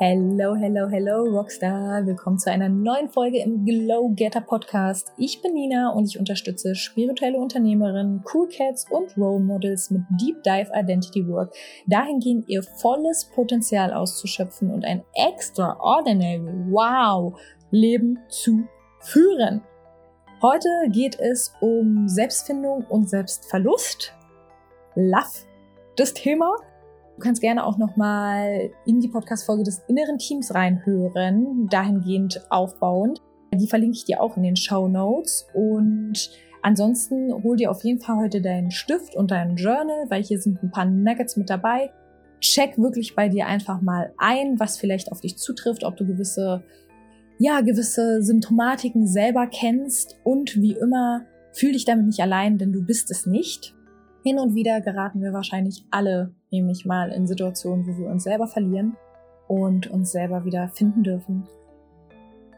Hello, hello, hello, Rockstar. Willkommen zu einer neuen Folge im Glow Getter Podcast. Ich bin Nina und ich unterstütze spirituelle Unternehmerinnen, Cool Cats und Role Models mit Deep Dive Identity Work dahingehend ihr volles Potenzial auszuschöpfen und ein extraordinary, wow, Leben zu führen. Heute geht es um Selbstfindung und Selbstverlust. Love, das Thema. Du kannst gerne auch nochmal in die Podcast-Folge des inneren Teams reinhören, dahingehend aufbauend. Die verlinke ich dir auch in den Show Notes. Und ansonsten hol dir auf jeden Fall heute deinen Stift und dein Journal, weil hier sind ein paar Nuggets mit dabei. Check wirklich bei dir einfach mal ein, was vielleicht auf dich zutrifft, ob du gewisse, ja, gewisse Symptomatiken selber kennst und wie immer, fühl dich damit nicht allein, denn du bist es nicht. Hin und wieder geraten wir wahrscheinlich alle nämlich mal in Situationen, wo wir uns selber verlieren und uns selber wieder finden dürfen.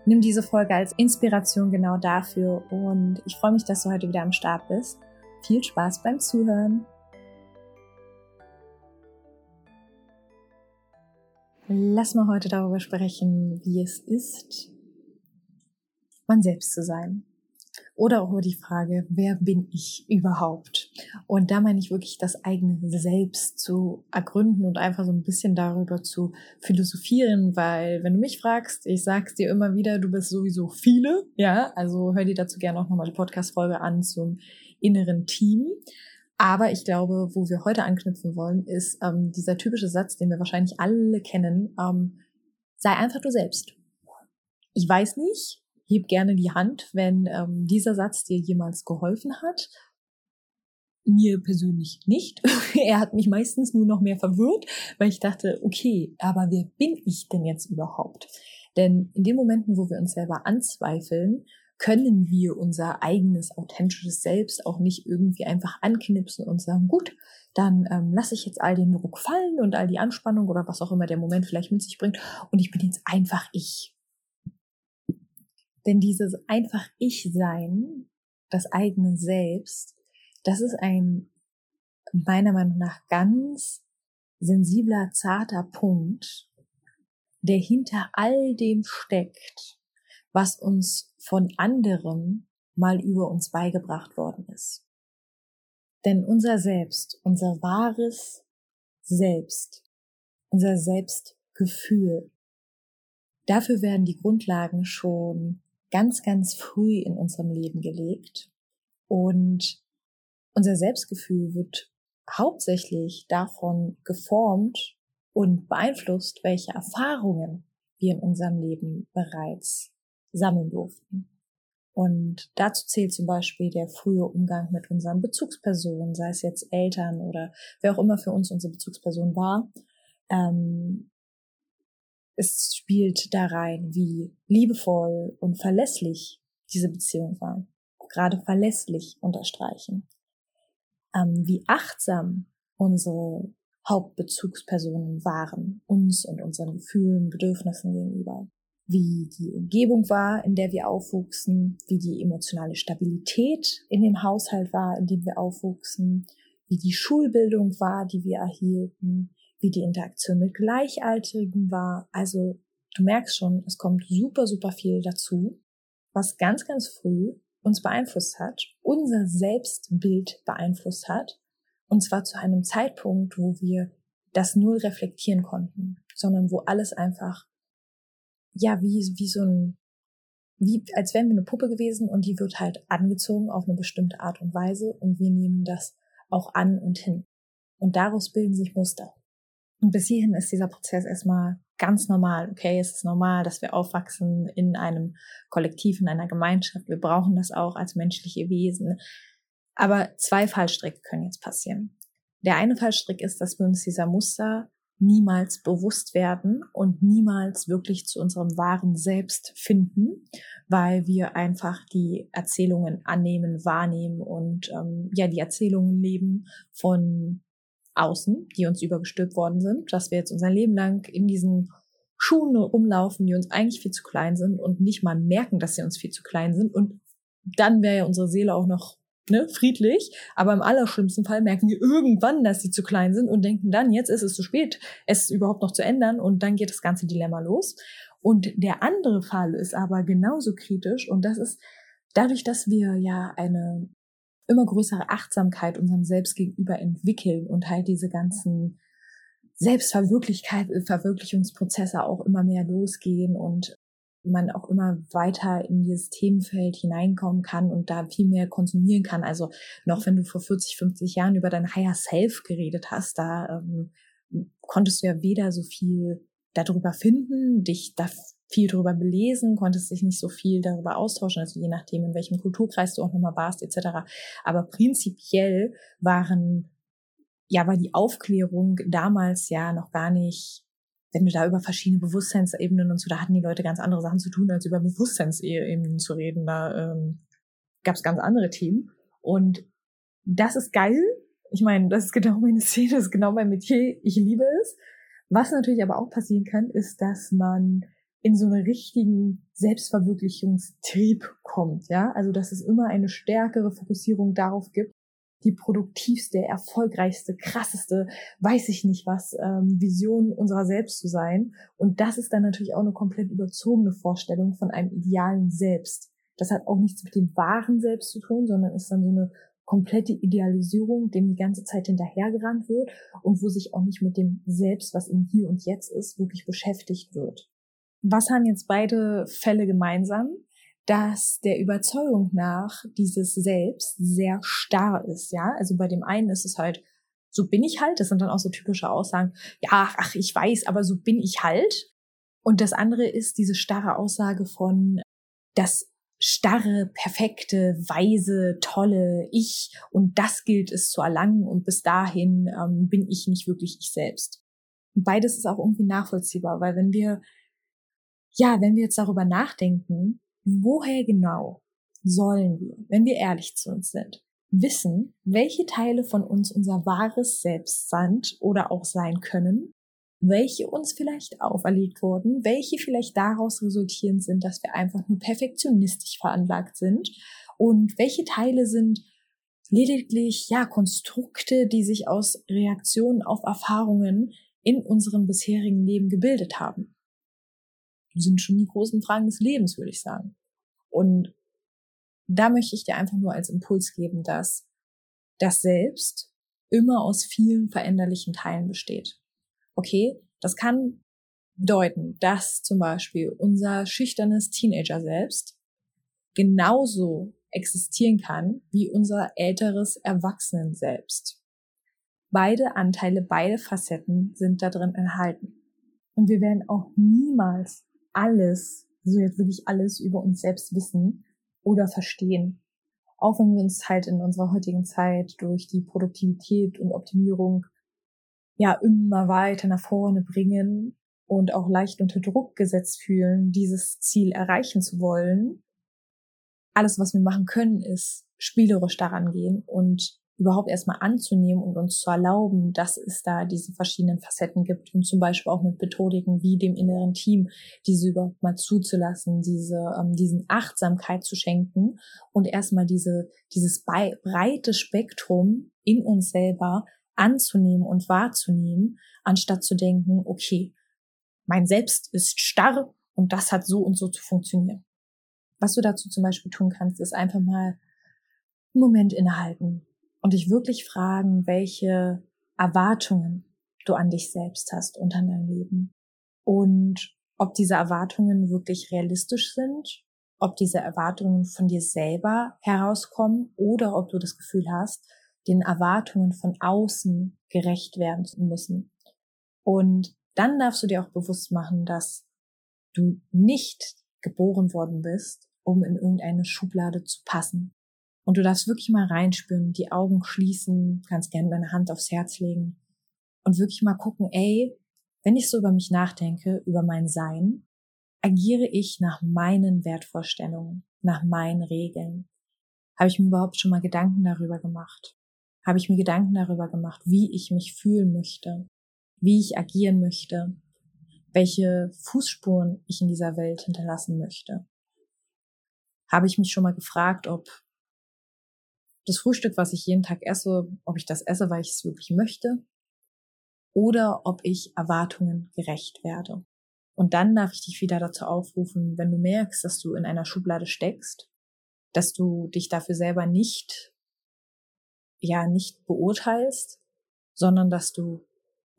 Nimm diese Folge als Inspiration genau dafür und ich freue mich, dass du heute wieder am Start bist. Viel Spaß beim Zuhören. Lass mal heute darüber sprechen, wie es ist, man selbst zu sein. Oder auch über die Frage, wer bin ich überhaupt? Und da meine ich wirklich das eigene Selbst zu ergründen und einfach so ein bisschen darüber zu philosophieren, weil wenn du mich fragst, ich sag's dir immer wieder, du bist sowieso viele, ja, also hör dir dazu gerne auch nochmal die Podcast-Folge an zum inneren Team. Aber ich glaube, wo wir heute anknüpfen wollen, ist ähm, dieser typische Satz, den wir wahrscheinlich alle kennen, ähm, sei einfach du selbst. Ich weiß nicht, heb gerne die Hand, wenn ähm, dieser Satz dir jemals geholfen hat. Mir persönlich nicht. er hat mich meistens nur noch mehr verwirrt, weil ich dachte, okay, aber wer bin ich denn jetzt überhaupt? Denn in den Momenten, wo wir uns selber anzweifeln, können wir unser eigenes authentisches Selbst auch nicht irgendwie einfach anknipsen und sagen, gut, dann ähm, lasse ich jetzt all den Druck fallen und all die Anspannung oder was auch immer der Moment vielleicht mit sich bringt und ich bin jetzt einfach ich. Denn dieses einfach Ich-Sein, das eigene Selbst, das ist ein meiner Meinung nach ganz sensibler, zarter Punkt, der hinter all dem steckt, was uns von anderen mal über uns beigebracht worden ist. Denn unser Selbst, unser wahres Selbst, unser Selbstgefühl, dafür werden die Grundlagen schon ganz, ganz früh in unserem Leben gelegt. Und unser Selbstgefühl wird hauptsächlich davon geformt und beeinflusst, welche Erfahrungen wir in unserem Leben bereits sammeln durften. Und dazu zählt zum Beispiel der frühe Umgang mit unseren Bezugspersonen, sei es jetzt Eltern oder wer auch immer für uns unsere Bezugsperson war, ähm, es spielt da rein, wie liebevoll und verlässlich diese Beziehung war. Gerade verlässlich unterstreichen. Ähm, wie achtsam unsere Hauptbezugspersonen waren, uns und unseren Gefühlen, Bedürfnissen gegenüber. Wie die Umgebung war, in der wir aufwuchsen, wie die emotionale Stabilität in dem Haushalt war, in dem wir aufwuchsen, wie die Schulbildung war, die wir erhielten, wie die Interaktion mit Gleichaltrigen war. Also du merkst schon, es kommt super, super viel dazu, was ganz, ganz früh uns beeinflusst hat, unser Selbstbild beeinflusst hat. Und zwar zu einem Zeitpunkt, wo wir das null reflektieren konnten, sondern wo alles einfach, ja, wie, wie so ein, wie, als wären wir eine Puppe gewesen und die wird halt angezogen auf eine bestimmte Art und Weise und wir nehmen das auch an und hin. Und daraus bilden sich Muster. Und bis hierhin ist dieser Prozess erstmal ganz normal. Okay, es ist normal, dass wir aufwachsen in einem Kollektiv, in einer Gemeinschaft. Wir brauchen das auch als menschliche Wesen. Aber zwei Fallstricke können jetzt passieren. Der eine Fallstrick ist, dass wir uns dieser Muster niemals bewusst werden und niemals wirklich zu unserem wahren Selbst finden, weil wir einfach die Erzählungen annehmen, wahrnehmen und ähm, ja die Erzählungen leben von außen, die uns übergestülpt worden sind, dass wir jetzt unser Leben lang in diesen Schuhen rumlaufen, die uns eigentlich viel zu klein sind und nicht mal merken, dass sie uns viel zu klein sind. Und dann wäre ja unsere Seele auch noch ne, friedlich. Aber im allerschlimmsten Fall merken wir irgendwann, dass sie zu klein sind und denken dann, jetzt ist es zu spät, es überhaupt noch zu ändern und dann geht das ganze Dilemma los. Und der andere Fall ist aber genauso kritisch und das ist dadurch, dass wir ja eine immer größere Achtsamkeit unserem Selbst gegenüber entwickeln und halt diese ganzen Selbstverwirklichungsprozesse auch immer mehr losgehen und man auch immer weiter in dieses Themenfeld hineinkommen kann und da viel mehr konsumieren kann. Also noch wenn du vor 40, 50 Jahren über dein Higher Self geredet hast, da ähm, konntest du ja weder so viel darüber finden, dich da viel darüber belesen, konntest dich nicht so viel darüber austauschen, also je nachdem, in welchem Kulturkreis du auch nochmal warst, etc. Aber prinzipiell waren, ja, war die Aufklärung damals ja noch gar nicht wenn du da über verschiedene Bewusstseinsebenen und so, da hatten die Leute ganz andere Sachen zu tun, als über Bewusstseinsebenen zu reden. Da ähm, gab es ganz andere Themen. Und das ist geil. Ich meine, das ist genau meine Szene, das ist genau mein Metier. Ich liebe es. Was natürlich aber auch passieren kann, ist, dass man in so einen richtigen Selbstverwirklichungstrieb kommt, ja. Also, dass es immer eine stärkere Fokussierung darauf gibt, die produktivste, erfolgreichste, krasseste, weiß ich nicht was, ähm, Vision unserer selbst zu sein. Und das ist dann natürlich auch eine komplett überzogene Vorstellung von einem idealen Selbst. Das hat auch nichts mit dem wahren Selbst zu tun, sondern ist dann so eine komplette Idealisierung, dem die ganze Zeit hinterhergerannt wird und wo sich auch nicht mit dem Selbst, was im Hier und Jetzt ist, wirklich beschäftigt wird. Was haben jetzt beide Fälle gemeinsam? Dass der Überzeugung nach dieses Selbst sehr starr ist, ja. Also bei dem einen ist es halt, so bin ich halt, das sind dann auch so typische Aussagen, ja, ach, ich weiß, aber so bin ich halt. Und das andere ist diese starre Aussage von, das starre, perfekte, weise, tolle Ich und das gilt es zu erlangen und bis dahin ähm, bin ich nicht wirklich ich selbst. Und beides ist auch irgendwie nachvollziehbar, weil wenn wir, ja, wenn wir jetzt darüber nachdenken, woher genau sollen wir, wenn wir ehrlich zu uns sind, wissen, welche Teile von uns unser wahres Selbst sind oder auch sein können, welche uns vielleicht auferlegt wurden, welche vielleicht daraus resultierend sind, dass wir einfach nur perfektionistisch veranlagt sind und welche Teile sind lediglich, ja, Konstrukte, die sich aus Reaktionen auf Erfahrungen in unserem bisherigen Leben gebildet haben sind schon die großen Fragen des Lebens, würde ich sagen. Und da möchte ich dir einfach nur als Impuls geben, dass das Selbst immer aus vielen veränderlichen Teilen besteht. Okay, das kann bedeuten, dass zum Beispiel unser schüchternes Teenager selbst genauso existieren kann wie unser älteres Erwachsenen selbst. Beide Anteile, beide Facetten sind da drin enthalten. Und wir werden auch niemals alles, also jetzt wirklich alles über uns selbst wissen oder verstehen. Auch wenn wir uns halt in unserer heutigen Zeit durch die Produktivität und Optimierung ja immer weiter nach vorne bringen und auch leicht unter Druck gesetzt fühlen, dieses Ziel erreichen zu wollen. Alles, was wir machen können, ist spielerisch daran gehen und überhaupt erstmal anzunehmen und uns zu erlauben, dass es da diese verschiedenen Facetten gibt und zum Beispiel auch mit Methodiken wie dem inneren Team, diese überhaupt mal zuzulassen, diese, ähm, diesen Achtsamkeit zu schenken und erstmal diese, dieses breite Spektrum in uns selber anzunehmen und wahrzunehmen, anstatt zu denken, okay, mein Selbst ist starr und das hat so und so zu funktionieren. Was du dazu zum Beispiel tun kannst, ist einfach mal einen Moment innehalten, und dich wirklich fragen, welche Erwartungen du an dich selbst hast und an dein Leben. Und ob diese Erwartungen wirklich realistisch sind, ob diese Erwartungen von dir selber herauskommen oder ob du das Gefühl hast, den Erwartungen von außen gerecht werden zu müssen. Und dann darfst du dir auch bewusst machen, dass du nicht geboren worden bist, um in irgendeine Schublade zu passen. Und du darfst wirklich mal reinspüren, die Augen schließen, kannst gerne deine Hand aufs Herz legen und wirklich mal gucken, ey, wenn ich so über mich nachdenke, über mein Sein, agiere ich nach meinen Wertvorstellungen, nach meinen Regeln? Habe ich mir überhaupt schon mal Gedanken darüber gemacht? Habe ich mir Gedanken darüber gemacht, wie ich mich fühlen möchte, wie ich agieren möchte, welche Fußspuren ich in dieser Welt hinterlassen möchte? habe ich mich schon mal gefragt, ob das Frühstück, was ich jeden Tag esse, ob ich das esse, weil ich es wirklich möchte oder ob ich Erwartungen gerecht werde. Und dann darf ich dich wieder dazu aufrufen, wenn du merkst, dass du in einer Schublade steckst, dass du dich dafür selber nicht, ja, nicht beurteilst, sondern dass du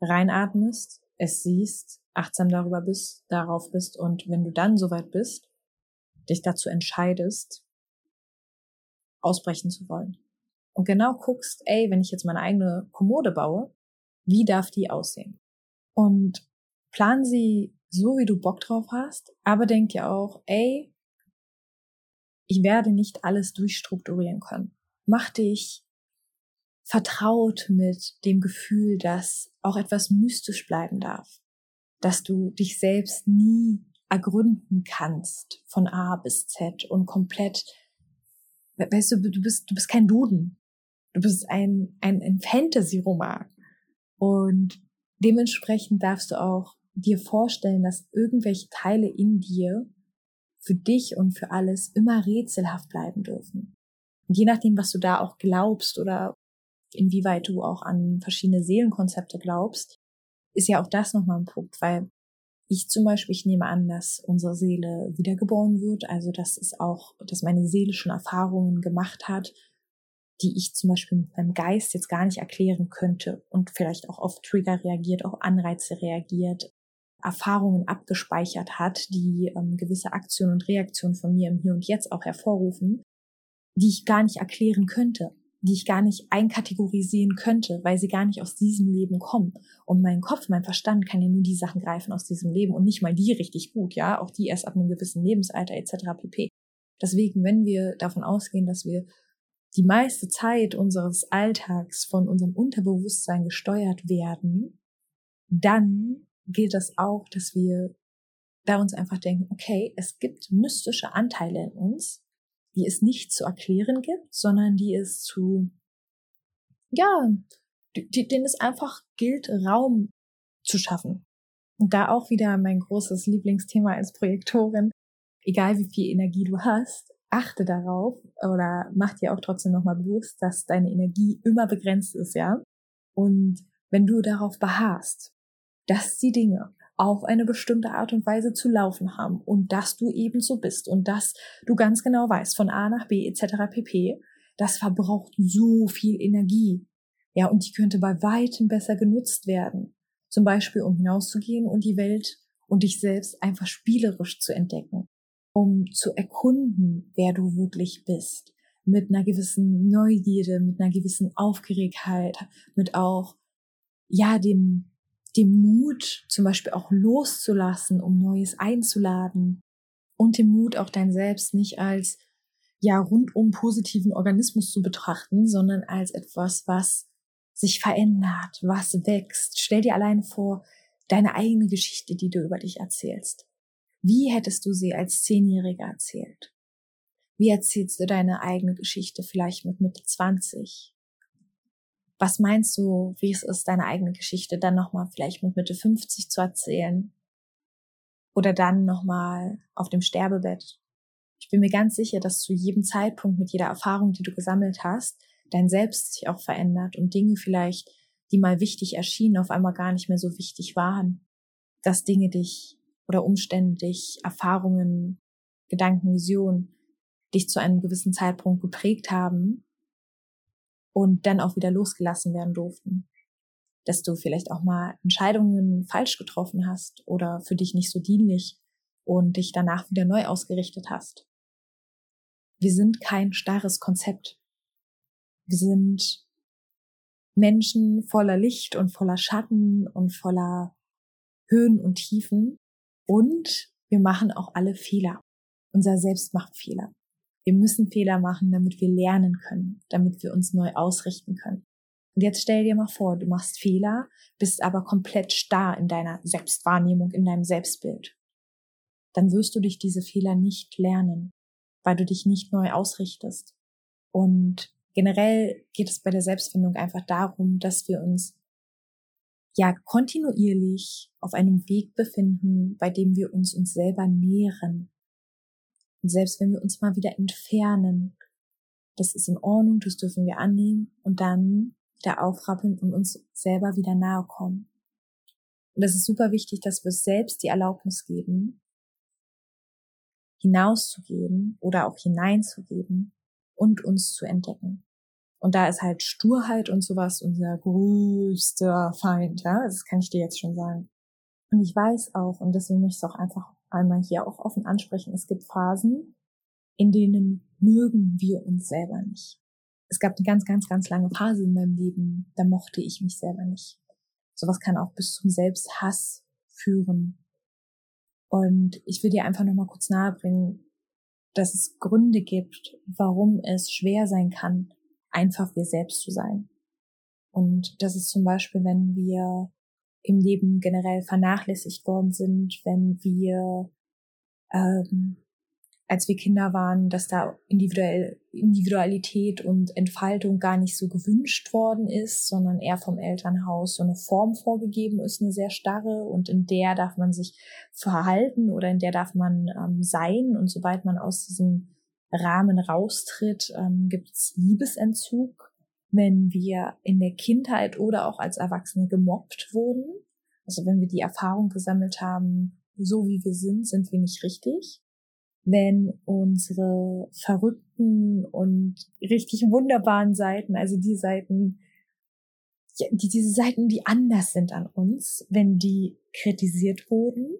reinatmest, es siehst, achtsam darüber bist, darauf bist und wenn du dann soweit bist, dich dazu entscheidest, ausbrechen zu wollen. Und genau guckst, ey, wenn ich jetzt meine eigene Kommode baue, wie darf die aussehen? Und plan sie so, wie du Bock drauf hast, aber denk dir auch, ey, ich werde nicht alles durchstrukturieren können. Mach dich vertraut mit dem Gefühl, dass auch etwas mystisch bleiben darf, dass du dich selbst nie ergründen kannst von A bis Z und komplett, weißt du, du bist, du bist kein Duden. Du bist ein, ein, ein Fantasy-Roman. Und dementsprechend darfst du auch dir vorstellen, dass irgendwelche Teile in dir für dich und für alles immer rätselhaft bleiben dürfen. Und je nachdem, was du da auch glaubst oder inwieweit du auch an verschiedene Seelenkonzepte glaubst, ist ja auch das nochmal ein Punkt, weil ich zum Beispiel, ich nehme an, dass unsere Seele wiedergeboren wird, also dass es auch, dass meine Seele schon Erfahrungen gemacht hat, die ich zum Beispiel mit meinem Geist jetzt gar nicht erklären könnte und vielleicht auch auf Trigger reagiert, auf Anreize reagiert, Erfahrungen abgespeichert hat, die ähm, gewisse Aktionen und Reaktionen von mir im Hier und Jetzt auch hervorrufen, die ich gar nicht erklären könnte, die ich gar nicht einkategorisieren könnte, weil sie gar nicht aus diesem Leben kommen. Und mein Kopf, mein Verstand kann ja nur die Sachen greifen aus diesem Leben und nicht mal die richtig gut, ja, auch die erst ab einem gewissen Lebensalter etc. pp. Deswegen, wenn wir davon ausgehen, dass wir die meiste Zeit unseres Alltags von unserem Unterbewusstsein gesteuert werden, dann gilt das auch, dass wir da uns einfach denken, okay, es gibt mystische Anteile in uns, die es nicht zu erklären gibt, sondern die es zu, ja, die, denen es einfach gilt, Raum zu schaffen. Und da auch wieder mein großes Lieblingsthema als Projektorin, egal wie viel Energie du hast, achte darauf oder mach dir auch trotzdem nochmal bewusst, dass deine Energie immer begrenzt ist, ja. Und wenn du darauf beharrst, dass die Dinge auf eine bestimmte Art und Weise zu laufen haben und dass du eben so bist und dass du ganz genau weißt von A nach B etc. pp. Das verbraucht so viel Energie. Ja, und die könnte bei weitem besser genutzt werden. Zum Beispiel, um hinauszugehen und die Welt und dich selbst einfach spielerisch zu entdecken, um zu erkunden, wer du wirklich bist. Mit einer gewissen Neugierde, mit einer gewissen Aufgeregtheit, mit auch, ja, dem, dem Mut, zum Beispiel auch loszulassen, um Neues einzuladen und dem Mut, auch dein Selbst nicht als ja rundum positiven Organismus zu betrachten, sondern als etwas, was sich verändert, was wächst. Stell dir allein vor, deine eigene Geschichte, die du über dich erzählst. Wie hättest du sie als Zehnjähriger erzählt? Wie erzählst du deine eigene Geschichte vielleicht mit Mitte 20 was meinst du, wie es ist, deine eigene Geschichte dann nochmal vielleicht mit Mitte 50 zu erzählen? Oder dann nochmal auf dem Sterbebett? Ich bin mir ganz sicher, dass zu jedem Zeitpunkt mit jeder Erfahrung, die du gesammelt hast, dein Selbst sich auch verändert und Dinge vielleicht, die mal wichtig erschienen, auf einmal gar nicht mehr so wichtig waren. Dass Dinge dich oder Umstände dich, Erfahrungen, Gedanken, Visionen dich zu einem gewissen Zeitpunkt geprägt haben und dann auch wieder losgelassen werden durften. Dass du vielleicht auch mal Entscheidungen falsch getroffen hast oder für dich nicht so dienlich und dich danach wieder neu ausgerichtet hast. Wir sind kein starres Konzept. Wir sind Menschen voller Licht und voller Schatten und voller Höhen und Tiefen. Und wir machen auch alle Fehler. Unser Selbst macht Fehler. Wir müssen Fehler machen, damit wir lernen können, damit wir uns neu ausrichten können. Und jetzt stell dir mal vor, du machst Fehler, bist aber komplett starr in deiner Selbstwahrnehmung, in deinem Selbstbild. Dann wirst du durch diese Fehler nicht lernen, weil du dich nicht neu ausrichtest. Und generell geht es bei der Selbstfindung einfach darum, dass wir uns ja kontinuierlich auf einem Weg befinden, bei dem wir uns uns selber nähren, Und selbst wenn wir uns mal wieder entfernen, das ist in Ordnung, das dürfen wir annehmen und dann wieder aufrappeln und uns selber wieder nahe kommen. Und es ist super wichtig, dass wir uns selbst die Erlaubnis geben, hinauszugehen oder auch hineinzugeben und uns zu entdecken. Und da ist halt Sturheit und sowas unser größter Feind, ja, das kann ich dir jetzt schon sagen. Und ich weiß auch, und deswegen möchte ich es auch einfach einmal hier auch offen ansprechen, es gibt Phasen, in denen mögen wir uns selber nicht. Es gab eine ganz, ganz, ganz lange Phase in meinem Leben, da mochte ich mich selber nicht. Sowas kann auch bis zum Selbsthass führen. Und ich will dir einfach nochmal kurz nahebringen, dass es Gründe gibt, warum es schwer sein kann, einfach wir selbst zu sein. Und das ist zum Beispiel, wenn wir im Leben generell vernachlässigt worden sind, wenn wir ähm, als wir Kinder waren, dass da individuell, Individualität und Entfaltung gar nicht so gewünscht worden ist, sondern eher vom Elternhaus so eine Form vorgegeben ist, eine sehr starre und in der darf man sich verhalten oder in der darf man ähm, sein und sobald man aus diesem Rahmen raustritt, ähm, gibt es Liebesentzug. Wenn wir in der Kindheit oder auch als Erwachsene gemobbt wurden, also wenn wir die Erfahrung gesammelt haben, so wie wir sind, sind wir nicht richtig wenn unsere verrückten und richtig wunderbaren Seiten, also die Seiten, die, diese Seiten, die anders sind an uns, wenn die kritisiert wurden,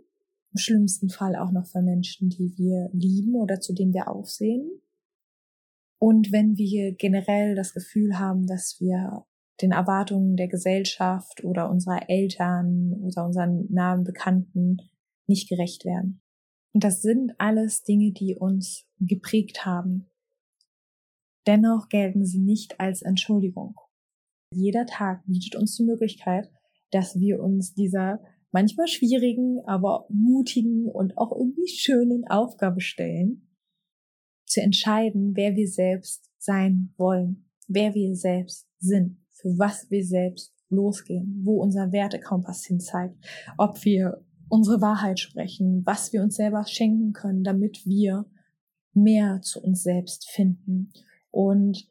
im schlimmsten Fall auch noch von Menschen, die wir lieben oder zu denen wir aufsehen. Und wenn wir generell das Gefühl haben, dass wir den Erwartungen der Gesellschaft oder unserer Eltern oder unseren nahen Bekannten nicht gerecht werden. Und das sind alles Dinge, die uns geprägt haben. Dennoch gelten sie nicht als Entschuldigung. Jeder Tag bietet uns die Möglichkeit, dass wir uns dieser manchmal schwierigen, aber mutigen und auch irgendwie schönen Aufgabe stellen, zu entscheiden, wer wir selbst sein wollen, wer wir selbst sind, für was wir selbst losgehen, wo unser Wertekompass hin zeigt, ob wir unsere Wahrheit sprechen, was wir uns selber schenken können, damit wir mehr zu uns selbst finden. Und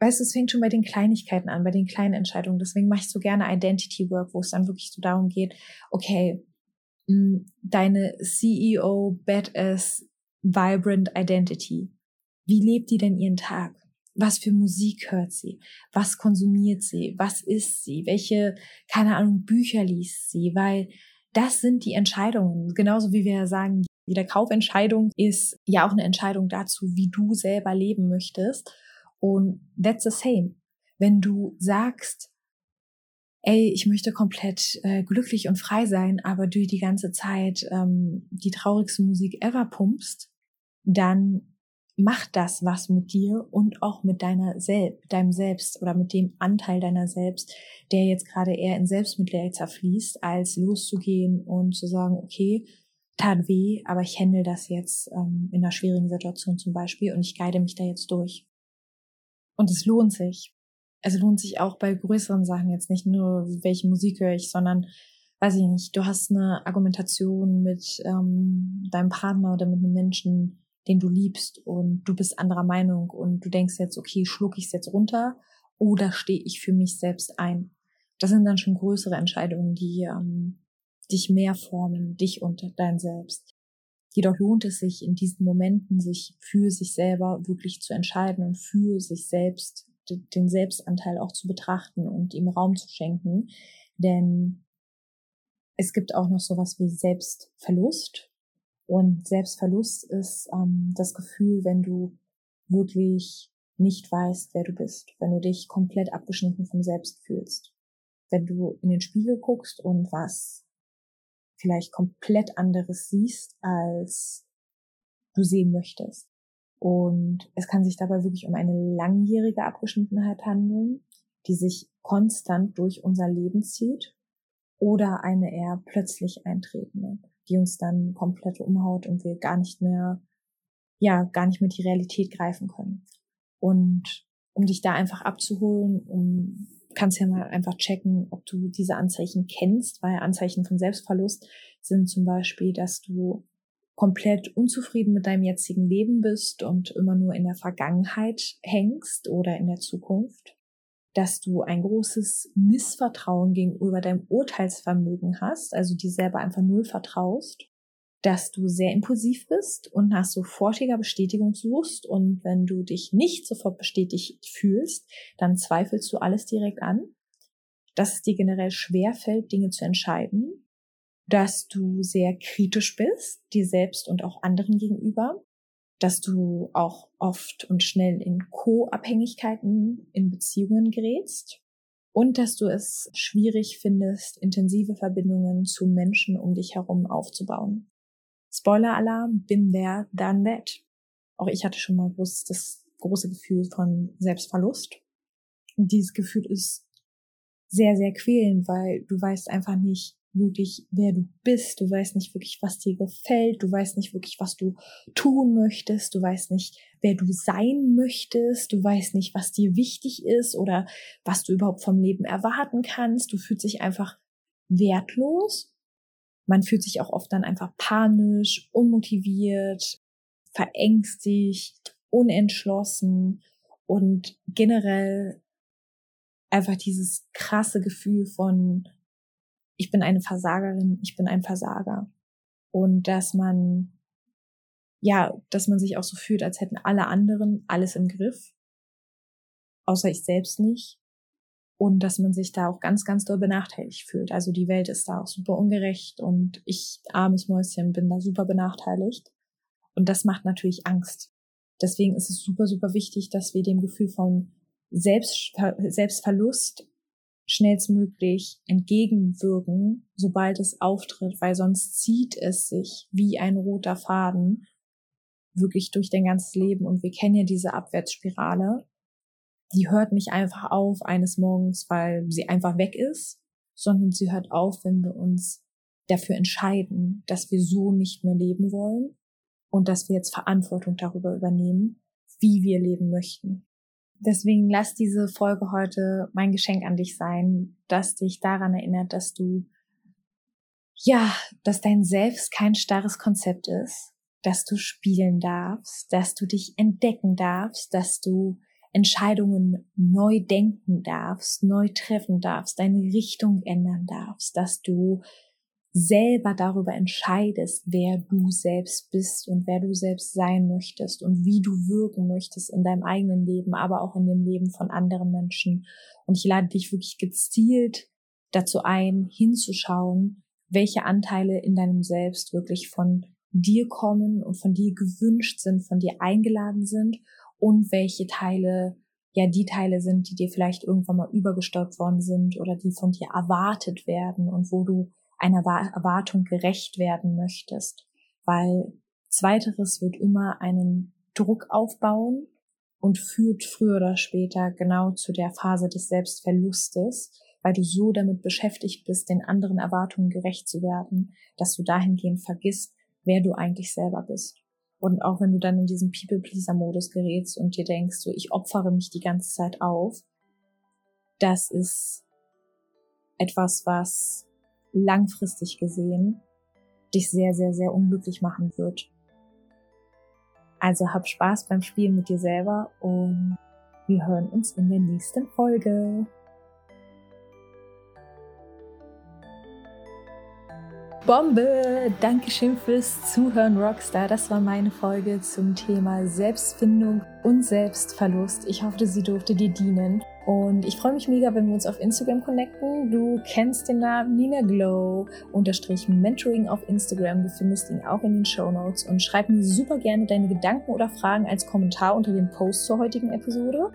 weißt du, es fängt schon bei den Kleinigkeiten an, bei den kleinen Entscheidungen. Deswegen mache ich so gerne Identity Work, wo es dann wirklich so darum geht, okay, mm, deine CEO Badass Vibrant Identity. Wie lebt die denn ihren Tag? Was für Musik hört sie? Was konsumiert sie? Was isst sie? Welche, keine Ahnung, Bücher liest sie? Weil das sind die Entscheidungen. Genauso wie wir sagen, jede Kaufentscheidung ist ja auch eine Entscheidung dazu, wie du selber leben möchtest. Und that's the same. Wenn du sagst, ey, ich möchte komplett äh, glücklich und frei sein, aber du die ganze Zeit ähm, die traurigste Musik ever pumpst, dann macht das was mit dir und auch mit deiner Selbst, deinem Selbst oder mit dem Anteil deiner Selbst, der jetzt gerade eher in Selbstmitleid zerfließt, als loszugehen und zu sagen, okay, tat weh, aber ich handle das jetzt ähm, in einer schwierigen Situation zum Beispiel und ich guide mich da jetzt durch. Und es lohnt sich. Es lohnt sich auch bei größeren Sachen jetzt nicht nur, welche Musik höre ich, sondern weiß ich nicht, du hast eine Argumentation mit ähm, deinem Partner oder mit einem Menschen, den du liebst und du bist anderer Meinung und du denkst jetzt, okay, schluck ich es jetzt runter oder stehe ich für mich selbst ein? Das sind dann schon größere Entscheidungen, die ähm, dich mehr formen, dich und dein Selbst. Jedoch lohnt es sich in diesen Momenten, sich für sich selber wirklich zu entscheiden und für sich selbst den Selbstanteil auch zu betrachten und ihm Raum zu schenken. Denn es gibt auch noch sowas wie Selbstverlust. Und Selbstverlust ist ähm, das Gefühl, wenn du wirklich nicht weißt, wer du bist, wenn du dich komplett abgeschnitten vom Selbst fühlst, wenn du in den Spiegel guckst und was vielleicht komplett anderes siehst, als du sehen möchtest. Und es kann sich dabei wirklich um eine langjährige Abgeschnittenheit handeln, die sich konstant durch unser Leben zieht oder eine eher plötzlich eintretende die uns dann komplett umhaut und wir gar nicht mehr, ja, gar nicht mehr die Realität greifen können. Und um dich da einfach abzuholen, um kannst ja mal einfach checken, ob du diese Anzeichen kennst, weil Anzeichen von Selbstverlust sind zum Beispiel, dass du komplett unzufrieden mit deinem jetzigen Leben bist und immer nur in der Vergangenheit hängst oder in der Zukunft, dass du ein großes Missvertrauen gegenüber deinem Urteilsvermögen hast, also dir selber einfach null vertraust, dass du sehr impulsiv bist und nach sofortiger Bestätigung suchst und wenn du dich nicht sofort bestätigt fühlst, dann zweifelst du alles direkt an, dass es dir generell schwer fällt, Dinge zu entscheiden dass du sehr kritisch bist, dir selbst und auch anderen gegenüber, dass du auch oft und schnell in Co-Abhängigkeiten in Beziehungen gerätst und dass du es schwierig findest, intensive Verbindungen zu Menschen um dich herum aufzubauen. Spoiler-Alarm, bin there, done that. Auch ich hatte schon mal groß, das große Gefühl von Selbstverlust. Und dieses Gefühl ist sehr, sehr quälend, weil du weißt einfach nicht, wirklich, wer du bist. Du weißt nicht wirklich, was dir gefällt. Du weißt nicht wirklich, was du tun möchtest. Du weißt nicht, wer du sein möchtest. Du weißt nicht, was dir wichtig ist oder was du überhaupt vom Leben erwarten kannst. Du fühlst dich einfach wertlos. Man fühlt sich auch oft dann einfach panisch, unmotiviert, verängstigt, unentschlossen und generell einfach dieses krasse Gefühl von ich bin eine Versagerin, ich bin ein Versager. Und dass man, ja, dass man sich auch so fühlt, als hätten alle anderen alles im Griff, außer ich selbst nicht. Und dass man sich da auch ganz, ganz doll benachteiligt fühlt. Also die Welt ist da auch super ungerecht und ich, armes Mäuschen, bin da super benachteiligt. Und das macht natürlich Angst. Deswegen ist es super, super wichtig, dass wir dem Gefühl von Selbstver Selbstverlust schnellstmöglich entgegenwirken, sobald es auftritt, weil sonst zieht es sich wie ein roter Faden wirklich durch dein ganzes Leben. Und wir kennen ja diese Abwärtsspirale. Die hört nicht einfach auf eines Morgens, weil sie einfach weg ist, sondern sie hört auf, wenn wir uns dafür entscheiden, dass wir so nicht mehr leben wollen und dass wir jetzt Verantwortung darüber übernehmen, wie wir leben möchten. Deswegen lass diese Folge heute mein Geschenk an dich sein, das dich daran erinnert, dass du, ja, dass dein Selbst kein starres Konzept ist, dass du spielen darfst, dass du dich entdecken darfst, dass du Entscheidungen neu denken darfst, neu treffen darfst, deine Richtung ändern darfst, dass du selber darüber entscheidest, wer du selbst bist und wer du selbst sein möchtest und wie du wirken möchtest in deinem eigenen Leben, aber auch in dem Leben von anderen Menschen. Und ich lade dich wirklich gezielt dazu ein, hinzuschauen, welche Anteile in deinem Selbst wirklich von dir kommen und von dir gewünscht sind, von dir eingeladen sind und welche Teile ja die Teile sind, die dir vielleicht irgendwann mal übergestülpt worden sind oder die von dir erwartet werden und wo du einer Erwartung gerecht werden möchtest, weil zweiteres wird immer einen Druck aufbauen und führt früher oder später genau zu der Phase des Selbstverlustes, weil du so damit beschäftigt bist, den anderen Erwartungen gerecht zu werden, dass du dahingehend vergisst, wer du eigentlich selber bist. Und auch wenn du dann in diesen People-Pleaser-Modus gerätst und dir denkst, so ich opfere mich die ganze Zeit auf, das ist etwas, was langfristig gesehen dich sehr, sehr, sehr unglücklich machen wird. Also hab Spaß beim Spielen mit dir selber und wir hören uns in der nächsten Folge. Bombe! Dankeschön fürs Zuhören, Rockstar. Das war meine Folge zum Thema Selbstfindung und Selbstverlust. Ich hoffe, sie durfte dir dienen. Und ich freue mich mega, wenn wir uns auf Instagram connecten. Du kennst den Namen Nina Glow unterstrich Mentoring auf Instagram. Du findest ihn auch in den Show Notes und schreib mir super gerne deine Gedanken oder Fragen als Kommentar unter dem Post zur heutigen Episode.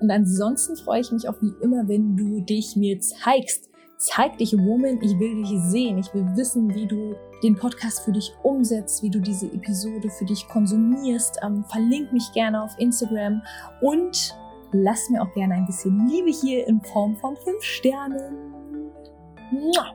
Und ansonsten freue ich mich auch wie immer, wenn du dich mir zeigst. Zeig dich, Woman. Ich will dich sehen. Ich will wissen, wie du den Podcast für dich umsetzt, wie du diese Episode für dich konsumierst. Ähm, verlink mich gerne auf Instagram und Lass mir auch gerne ein bisschen Liebe hier in Form von 5 Sternen. Mua.